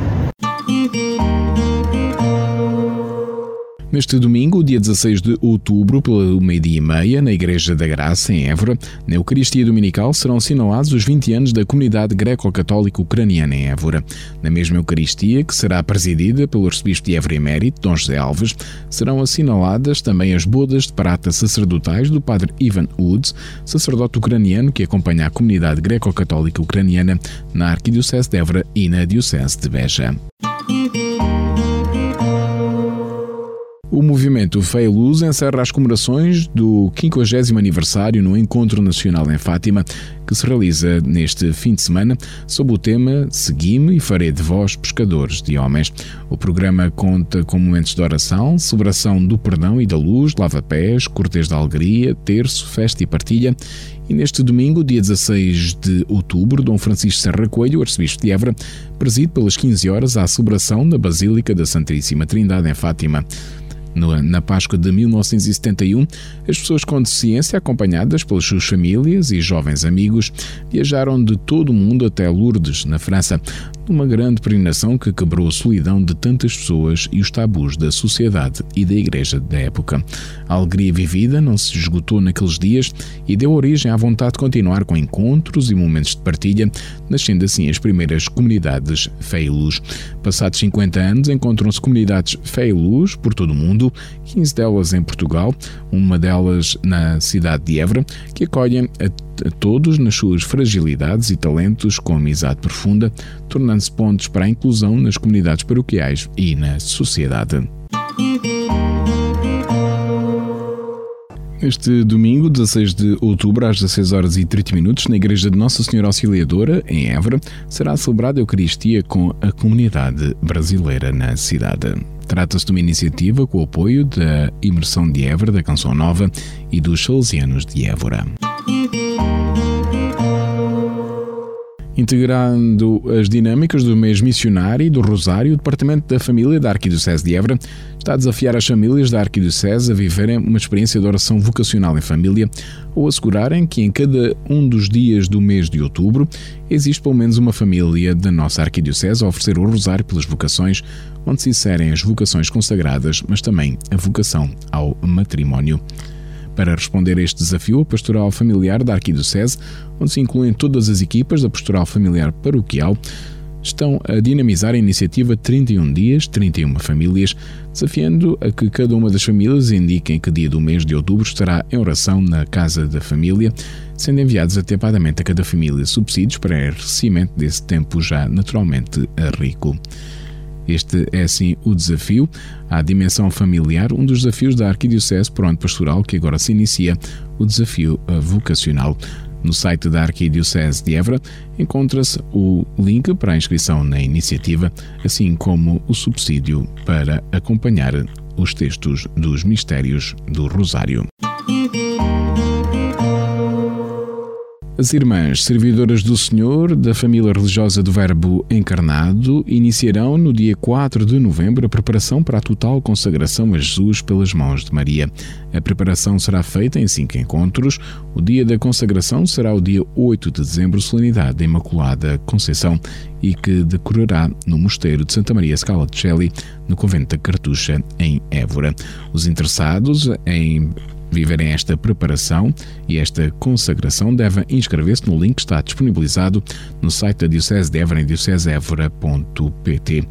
Neste domingo, dia 16 de outubro, pelo meio-dia e meia, na Igreja da Graça, em Évora, na Eucaristia Dominical, serão assinalados os 20 anos da comunidade greco-católica ucraniana em Évora. Na mesma Eucaristia, que será presidida pelo arcebispo de Évora Emérito, Dom José Alves, serão assinaladas também as bodas de prata sacerdotais do padre Ivan Woods, sacerdote ucraniano que acompanha a comunidade greco-católica ucraniana na Arquidiocese de Évora e na Diocese de Beja. O movimento Fé e Luz encerra as comemorações do 50 aniversário no Encontro Nacional em Fátima, que se realiza neste fim de semana sob o tema Segui-me e farei de vós pescadores de homens. O programa conta com momentos de oração, celebração do perdão e da luz, lava-pés, cortês da alegria, terço, festa e partilha. E neste domingo, dia 16 de outubro, Dom Francisco Serra Coelho, arcebispo de Évora, preside pelas 15 horas a celebração da Basílica da Santíssima Trindade em Fátima. Na Páscoa de 1971, as pessoas com deficiência, acompanhadas pelas suas famílias e jovens amigos, viajaram de todo o mundo até Lourdes, na França, numa grande peregrinação que quebrou a solidão de tantas pessoas e os tabus da sociedade e da Igreja da época. A alegria vivida não se esgotou naqueles dias e deu origem à vontade de continuar com encontros e momentos de partilha, nascendo assim as primeiras comunidades Fé e Luz. Passados 50 anos, encontram-se comunidades Fé e Luz por todo o mundo, 15 delas em Portugal, uma delas na cidade de Évora, que acolhem a todos nas suas fragilidades e talentos com amizade profunda, tornando-se pontos para a inclusão nas comunidades paroquiais e na sociedade. Este domingo, 16 de outubro, às 16 horas e 30 minutos, na Igreja de Nossa Senhora Auxiliadora, em Évora, será celebrada a Eucaristia com a comunidade brasileira na cidade. Trata-se de uma iniciativa com o apoio da Imersão de Évora, da Canção Nova e dos Salesianos de Évora. Integrando as dinâmicas do mês missionário e do Rosário, o Departamento da Família da Arquidiocese de Évora está a desafiar as famílias da Arquidiocese a viverem uma experiência de oração vocacional em família ou assegurarem que em cada um dos dias do mês de outubro existe pelo menos uma família da nossa Arquidiocese a oferecer o Rosário pelas vocações, onde se inserem as vocações consagradas, mas também a vocação ao matrimónio. Para responder a este desafio, a Pastoral Familiar da Arquidiocese, onde se incluem todas as equipas da Pastoral Familiar Paroquial, estão a dinamizar a iniciativa 31 Dias, 31 Famílias, desafiando a que cada uma das famílias indique em que dia do mês de outubro estará em oração na Casa da Família, sendo enviados atempadamente a cada família subsídios para enriquecimento desse tempo já naturalmente rico. Este é, assim, o desafio à dimensão familiar, um dos desafios da Arquidiocese por onde pastoral, que agora se inicia o desafio vocacional. No site da Arquidiocese de Évora encontra-se o link para a inscrição na iniciativa, assim como o subsídio para acompanhar os textos dos mistérios do Rosário. As irmãs servidoras do Senhor da família religiosa do Verbo encarnado iniciarão no dia 4 de novembro a preparação para a total consagração a Jesus pelas mãos de Maria. A preparação será feita em cinco encontros. O dia da consagração será o dia 8 de dezembro, solenidade da Imaculada Conceição, e que decorará no Mosteiro de Santa Maria Scala de Celli, no convento da Cartucha, em Évora. Os interessados em viverem esta preparação e esta consagração devem inscrever-se no link que está disponibilizado no site da Diocese de Évora em diocesevora.pt.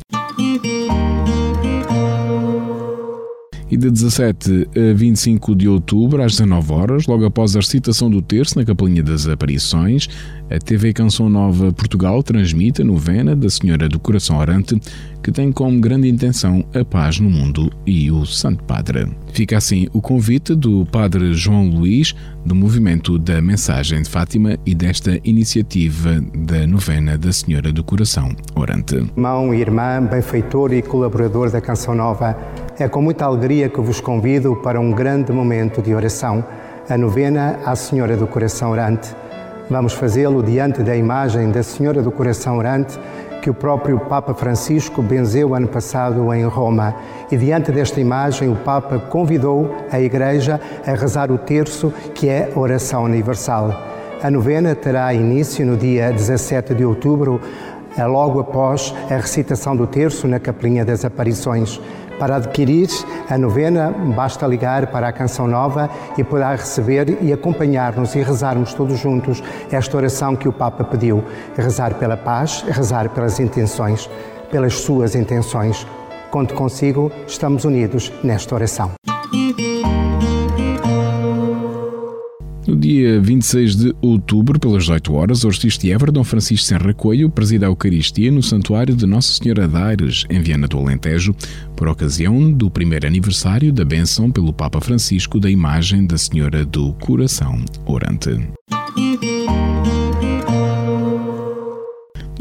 de 17 a 25 de outubro, às 19 horas, logo após a recitação do terço na Capelinha das Aparições, a TV Canção Nova Portugal transmite a novena da Senhora do Coração Orante, que tem como grande intenção a paz no mundo e o Santo Padre. Fica assim o convite do Padre João Luís, do movimento da Mensagem de Fátima e desta iniciativa da novena da Senhora do Coração Orante. Irmão e irmã, benfeitor e colaborador da Canção Nova, é com muita alegria que vos convido para um grande momento de oração, a novena à Senhora do Coração Orante. Vamos fazê-lo diante da imagem da Senhora do Coração Orante que o próprio Papa Francisco benzeu ano passado em Roma. E diante desta imagem, o Papa convidou a Igreja a rezar o terço, que é oração universal. A novena terá início no dia 17 de outubro, logo após a recitação do terço na Capelinha das Aparições. Para adquirir a novena, basta ligar para a Canção Nova e poderá receber e acompanhar-nos e rezarmos todos juntos esta oração que o Papa pediu. Rezar pela paz, rezar pelas intenções, pelas suas intenções. Conto consigo, estamos unidos nesta oração. No dia 26 de outubro, pelas 18 horas, o artista Évora, Dom Francisco Senra Coelho, presida a Eucaristia no Santuário de Nossa Senhora de Aires, em Viana do Alentejo, por ocasião do primeiro aniversário da bênção pelo Papa Francisco da imagem da Senhora do Coração Orante.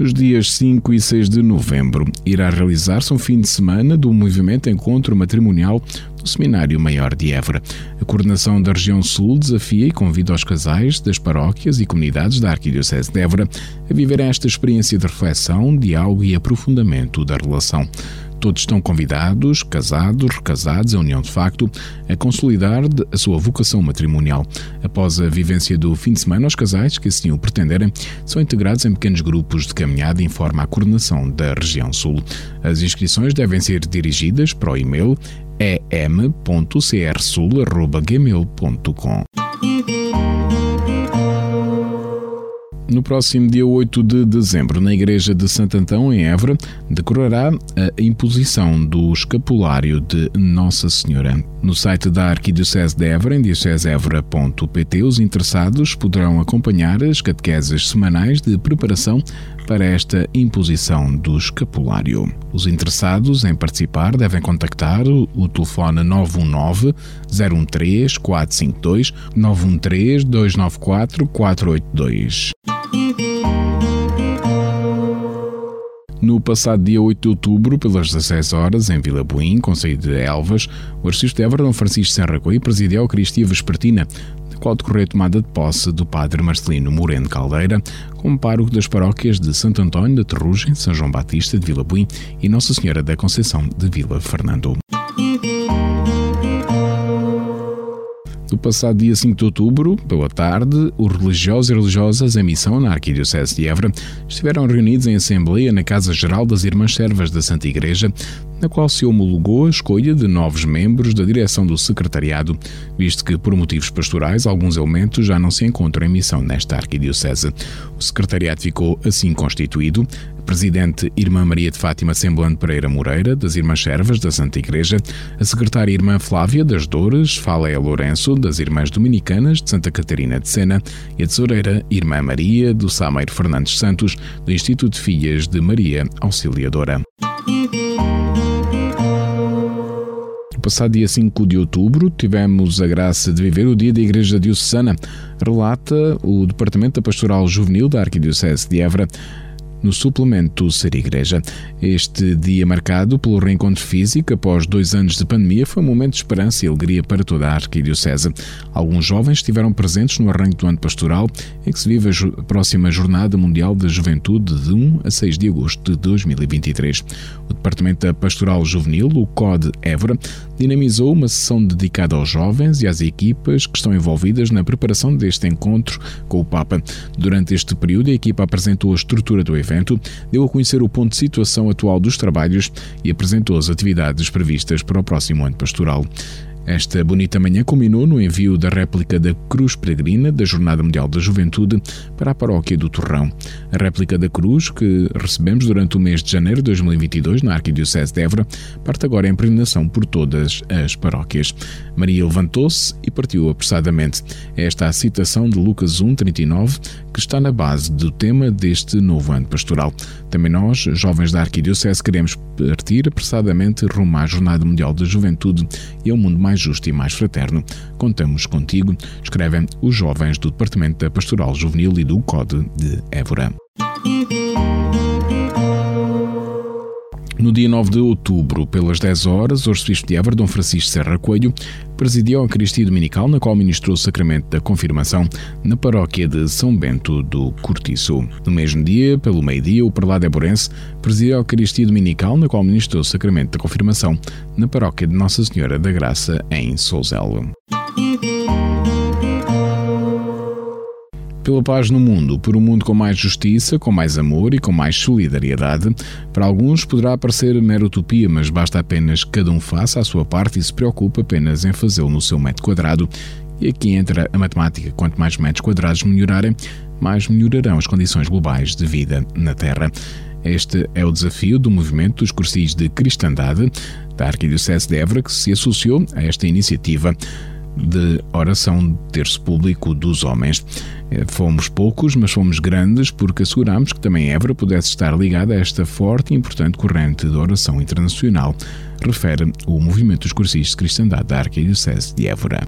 Nos dias 5 e 6 de novembro, irá realizar-se um fim de semana do movimento Encontro Matrimonial do Seminário Maior de Évora. A coordenação da região Sul desafia e convida os casais das paróquias e comunidades da Arquidiocese de Évora a viverem esta experiência de reflexão, diálogo e aprofundamento da relação. Todos estão convidados, casados, recasados, a união de facto, a consolidar a sua vocação matrimonial. Após a vivência do fim de semana, os casais que assim o pretenderem são integrados em pequenos grupos de caminhada em forma à coordenação da região sul. As inscrições devem ser dirigidas para o e-mail em.crsul.gmail.com. No próximo dia 8 de dezembro, na Igreja de Santo Antão, em Évora, decorará a imposição do escapulário de Nossa Senhora. No site da Arquidiocese de Évora, em diocesevora.pt, os interessados poderão acompanhar as catequeses semanais de preparação para esta imposição do escapulário. Os interessados em participar devem contactar o telefone 919 013 452 913 294 482. No passado dia 8 de outubro, pelas 16 horas, em Vila Buim, Conselho de Elvas, o arcebispo de Évora, Francisco Serracoi, presidiu a Eucaristia Vespertina, na qual decorreu a tomada de posse do padre Marcelino Moreno Caldeira, como pároco das paróquias de Santo António da Terrugem, São João Batista de Vila Buim e Nossa Senhora da Conceição de Vila Fernando. No passado dia 5 de outubro, pela tarde, os religiosos e religiosas em missão na Arquidiocese de Évora estiveram reunidos em Assembleia na Casa Geral das Irmãs Servas da Santa Igreja, na qual se homologou a escolha de novos membros da direção do secretariado, visto que, por motivos pastorais, alguns elementos já não se encontram em missão nesta arquidiocese. O secretariado ficou assim constituído. Presidente Irmã Maria de Fátima Semblante Pereira Moreira, das Irmãs Servas da Santa Igreja, a secretária Irmã Flávia das Dores, Fália Lourenço, das Irmãs Dominicanas de Santa Catarina de Sena, e a tesoureira Irmã Maria do Sameiro Fernandes Santos, do Instituto de Filhas de Maria Auxiliadora. Passado dia 5 de outubro, tivemos a graça de viver o Dia da Igreja Diocesana, relata o Departamento da Pastoral Juvenil da Arquidiocese de Évora no suplemento Ser Igreja. Este dia marcado pelo reencontro físico após dois anos de pandemia foi um momento de esperança e alegria para toda a Arquidiocese. Alguns jovens estiveram presentes no arranque do ano pastoral, em que se vive a próxima Jornada Mundial da Juventude de 1 a 6 de agosto de 2023. O Departamento da Pastoral Juvenil, o CODE Évora, dinamizou uma sessão dedicada aos jovens e às equipas que estão envolvidas na preparação deste encontro com o Papa. Durante este período, a equipa apresentou a estrutura do evento, deu a conhecer o ponto de situação atual dos trabalhos e apresentou as atividades previstas para o próximo ano pastoral. Esta bonita manhã culminou no envio da réplica da Cruz Peregrina da Jornada Mundial da Juventude para a paróquia do Torrão. A réplica da Cruz, que recebemos durante o mês de janeiro de 2022 na Arquidiocese de Évora, parte agora em peregrinação por todas as paróquias. Maria levantou-se e partiu apressadamente. Esta é a citação de Lucas 1:39 que está na base do tema deste novo ano pastoral. Também nós, jovens da Arquidiocese, queremos partir apressadamente rumo à Jornada Mundial da Juventude e a um mundo mais justo e mais fraterno. Contamos contigo, escrevem os jovens do Departamento da Pastoral Juvenil e do CODE de Évora. No dia 9 de outubro, pelas 10 horas, o arcebispo de Évora, Dom Francisco Serra Coelho, presidiu a Eucaristia Dominical, na qual ministrou o sacramento da confirmação na paróquia de São Bento do Cortiço. No mesmo dia, pelo meio-dia, o prelado Eborense presidiu a Eucaristia Dominical, na qual ministrou o sacramento da confirmação na paróquia de Nossa Senhora da Graça, em Souzelo. Pela paz no mundo, por um mundo com mais justiça, com mais amor e com mais solidariedade. Para alguns poderá parecer mera utopia, mas basta apenas que cada um faça a sua parte e se preocupe apenas em fazê-lo no seu metro quadrado. E aqui entra a matemática: quanto mais metros quadrados melhorarem, mais melhorarão as condições globais de vida na Terra. Este é o desafio do movimento dos cursis de cristandade da Arquidiocese de Évora que se associou a esta iniciativa de oração de terço público dos homens. Eh, fomos poucos, mas fomos grandes porque assegurámos que também Évora pudesse estar ligada a esta forte e importante corrente de oração internacional, refere o Movimento dos Cursistas de Cristandade da Arquidiocese de Évora.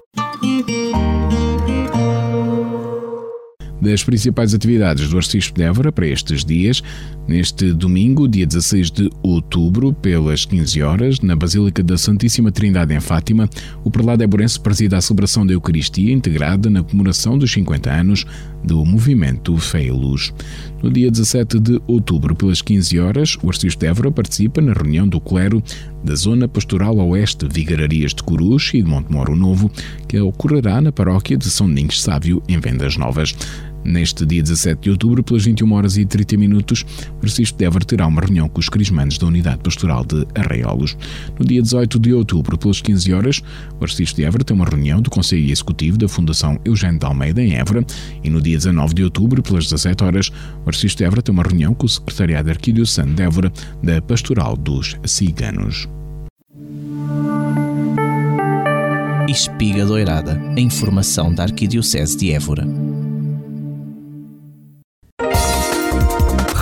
Das principais atividades do Arcebispo de Évora para estes dias, neste domingo, dia 16 de outubro, pelas 15 horas, na Basílica da Santíssima Trindade em Fátima, o prelado Éborense presida a celebração da Eucaristia integrada na comemoração dos 50 anos do movimento Fé e Luz. No dia 17 de outubro, pelas 15 horas, o Arcebispo de Évora participa na reunião do clero da Zona Pastoral Oeste Vigararias de Corus e de Montemoro Novo, que ocorrerá na paróquia de São Domingos Sávio, em Vendas Novas. Neste dia 17 de outubro, pelas 21 horas e 30 minutos, Francisco de Évora terá uma reunião com os crismandos da Unidade Pastoral de Arraiolos. No dia 18 de outubro, pelas 15 horas, o Arcebispo de Évora tem uma reunião do Conselho Executivo da Fundação Eugênio de Almeida, em Évora, e no dia 19 de outubro, pelas 17 horas, o Arcebispo de Évora tem uma reunião com o Secretariado Arquidiocesano de Évora da Pastoral dos Ciganos. Espiga Doirada, a informação da Arquidiocese de Évora.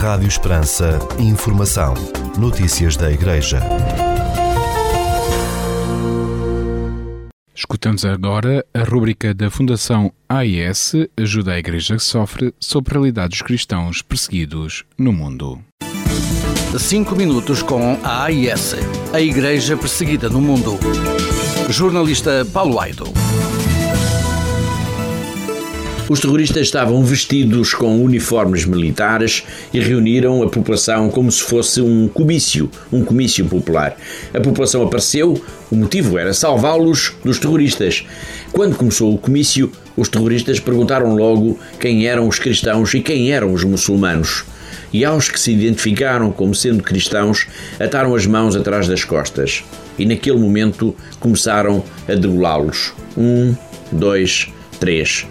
Rádio Esperança. Informação. Notícias da Igreja. Escutamos agora a rúbrica da Fundação AIS Ajuda a Igreja que Sofre sobre a realidade dos cristãos perseguidos no mundo. Cinco minutos com a AIS, a Igreja Perseguida no Mundo. Jornalista Paulo Aido. Os terroristas estavam vestidos com uniformes militares e reuniram a população como se fosse um comício, um comício popular. A população apareceu, o motivo era salvá-los dos terroristas. Quando começou o comício, os terroristas perguntaram logo quem eram os cristãos e quem eram os muçulmanos. E aos que se identificaram como sendo cristãos, ataram as mãos atrás das costas. E naquele momento começaram a degolá-los. Um, dois, três.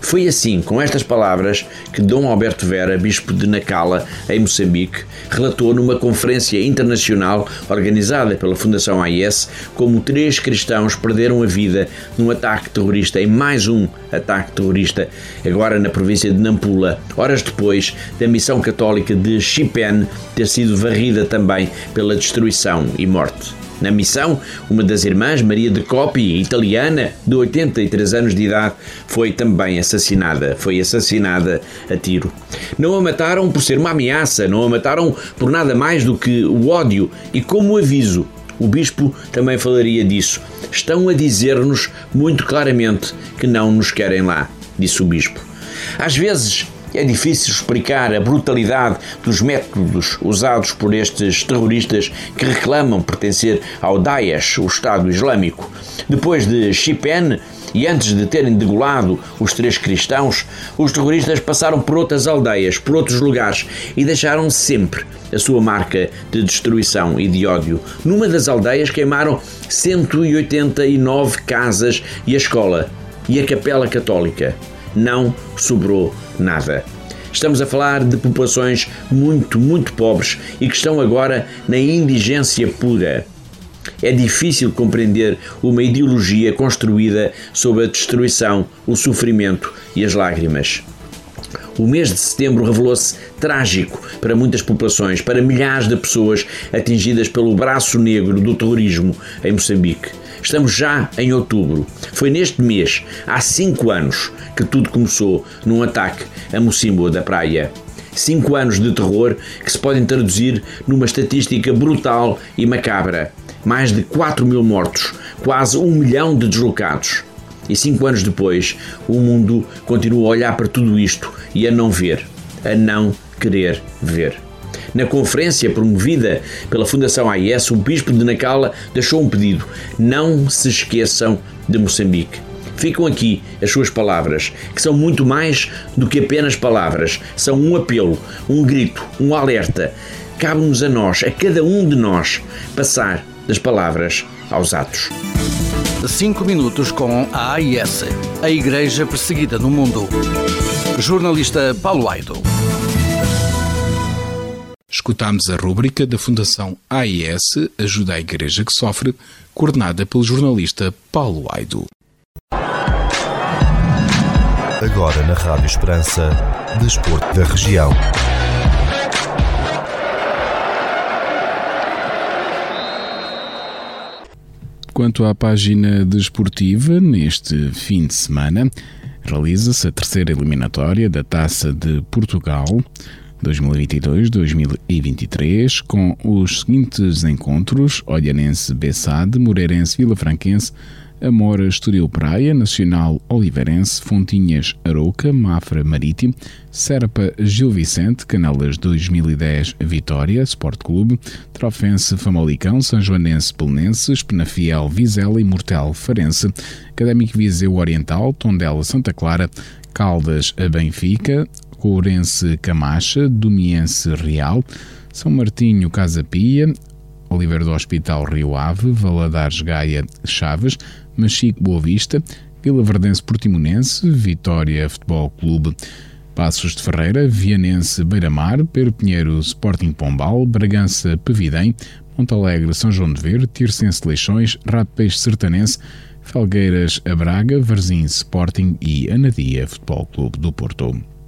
Foi assim, com estas palavras, que Dom Alberto Vera, bispo de Nacala, em Moçambique, relatou numa conferência internacional organizada pela Fundação AIS como três cristãos perderam a vida num ataque terrorista, em mais um ataque terrorista, agora na província de Nampula, horas depois da missão católica de Chipen ter sido varrida também pela destruição e morte. Na missão, uma das irmãs, Maria de Copi, italiana, de 83 anos de idade, foi também assassinada. Foi assassinada a tiro. Não a mataram por ser uma ameaça, não a mataram por nada mais do que o ódio e como aviso. O bispo também falaria disso. Estão a dizer-nos muito claramente que não nos querem lá, disse o bispo. Às vezes é difícil explicar a brutalidade dos métodos usados por estes terroristas que reclamam pertencer ao Daesh, o Estado Islâmico. Depois de Shipen, E antes de terem degolado os três cristãos, os terroristas passaram por outras aldeias, por outros lugares e deixaram sempre a sua marca de destruição e de ódio. Numa das aldeias queimaram 189 casas e a escola e a capela católica. Não sobrou nada. Estamos a falar de populações muito, muito pobres e que estão agora na indigência pura. É difícil compreender uma ideologia construída sobre a destruição, o sofrimento e as lágrimas. O mês de setembro revelou-se trágico para muitas populações, para milhares de pessoas atingidas pelo braço negro do terrorismo em Moçambique. Estamos já em outubro. Foi neste mês, há cinco anos, que tudo começou num ataque a Mocimboa da Praia. Cinco anos de terror que se podem traduzir numa estatística brutal e macabra. Mais de 4 mil mortos, quase um milhão de deslocados. E cinco anos depois, o mundo continua a olhar para tudo isto e a não ver, a não querer ver. Na conferência promovida pela Fundação AIS, o Bispo de Nacala deixou um pedido: não se esqueçam de Moçambique. Ficam aqui as suas palavras, que são muito mais do que apenas palavras, são um apelo, um grito, um alerta. Cabe-nos a nós, a cada um de nós, passar das palavras aos atos. Cinco minutos com a AIS, a Igreja Perseguida no Mundo. Jornalista Paulo Aido. Escutámos a rúbrica da Fundação AIS Ajuda a Igreja que Sofre, coordenada pelo jornalista Paulo Aido. Agora na Rádio Esperança, Desporto da Região. Quanto à página desportiva, neste fim de semana, realiza-se a terceira eliminatória da Taça de Portugal 2022-2023, com os seguintes encontros: Olhanense Bessade, Moreirense Vila Franquense, Amora Estoril Praia, Nacional Oliveirense, Fontinhas Arouca, Mafra Marítimo, Serpa Gil Vicente, Canelas 2010 Vitória, Sport Clube, Trofense Famalicão, São Joanense Belenense, Penafiel Vizela e Mortel Farense, Académico Viseu Oriental, Tondela Santa Clara, Caldas Benfica, Courense Camacha, Domiense Real, São Martinho Casa Pia, Oliveira do Hospital Rio Ave, Valadares Gaia Chaves, Machico Boa Vista, Vila Verdense Portimonense, Vitória Futebol Clube, Passos de Ferreira, Vianense Beira-Mar, Pedro Pinheiro Sporting Pombal, Bragança Pevidem, Montalegre São João de Verde, Tircense Leixões, Rato Peixe Sertanense, Felgueiras a Braga, Varzim Sporting e Anadia Futebol Clube do Porto.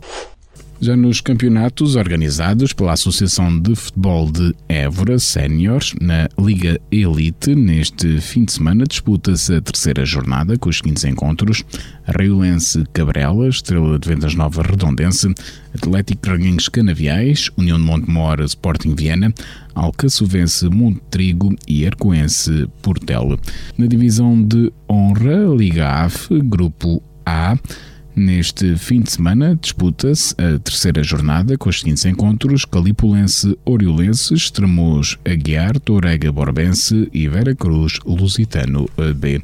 Já nos campeonatos organizados pela Associação de Futebol de Évora Séniores, na Liga Elite, neste fim de semana disputa-se a terceira jornada com os seguintes encontros: Riolense Cabrela, Estrela de Vendas Nova Redondense, Atlético Draguinhos Canaviais, União de Montemor Sporting Viana, Alcaçovense Monte Trigo e Arcoense Portel. Na divisão de honra, Liga AF, Grupo A, Neste fim de semana disputa-se a terceira jornada com os seguintes encontros: Calipulense Oriolense, Estremoz Aguiar, Tourega Borbense e Vera Cruz Lusitano B.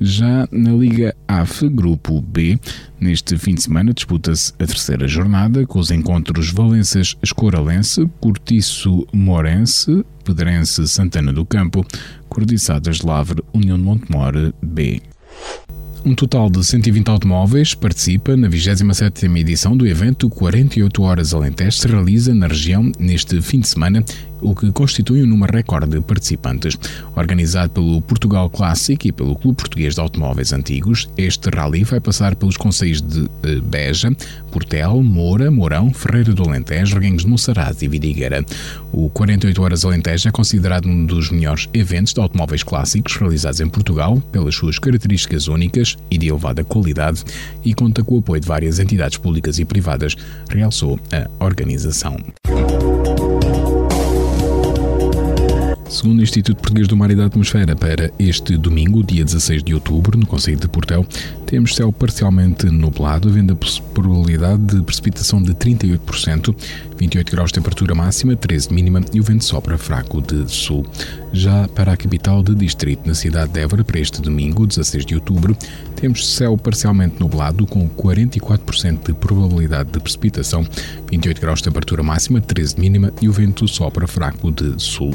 Já na Liga AF, Grupo B, neste fim de semana disputa-se a terceira jornada com os encontros Valenças Escoralense, Cortiço Morense, Pedrense Santana do Campo, Cordiçadas Lavre, União de Montemor B. Um total de 120 automóveis participa na 27ª edição do evento 48 Horas Alentejo se realiza na região neste fim de semana, o que constitui um número recorde de participantes. Organizado pelo Portugal Classic e pelo Clube Português de Automóveis Antigos, este rally vai passar pelos conselhos de eh, Beja, Portel, Moura, Mourão, Ferreira do Alentejo, Reguengos de Monsaraz e Vidigueira. O 48 Horas Alentejo é considerado um dos melhores eventos de automóveis clássicos realizados em Portugal pelas suas características únicas e de elevada qualidade e conta com o apoio de várias entidades públicas e privadas, realçou a organização. Segundo o Instituto Português do Mar e da Atmosfera, para este domingo, dia 16 de outubro, no Conselho de Portel, temos céu parcialmente nublado, havendo a probabilidade de precipitação de 38%, 28 graus de temperatura máxima, 13 de mínima e o vento sopra fraco de sul. Já para a capital de distrito, na cidade de Évora, para este domingo, 16 de outubro, temos céu parcialmente nublado, com 44% de probabilidade de precipitação, 28 graus de temperatura máxima, 13 de mínima e o vento sopra fraco de sul.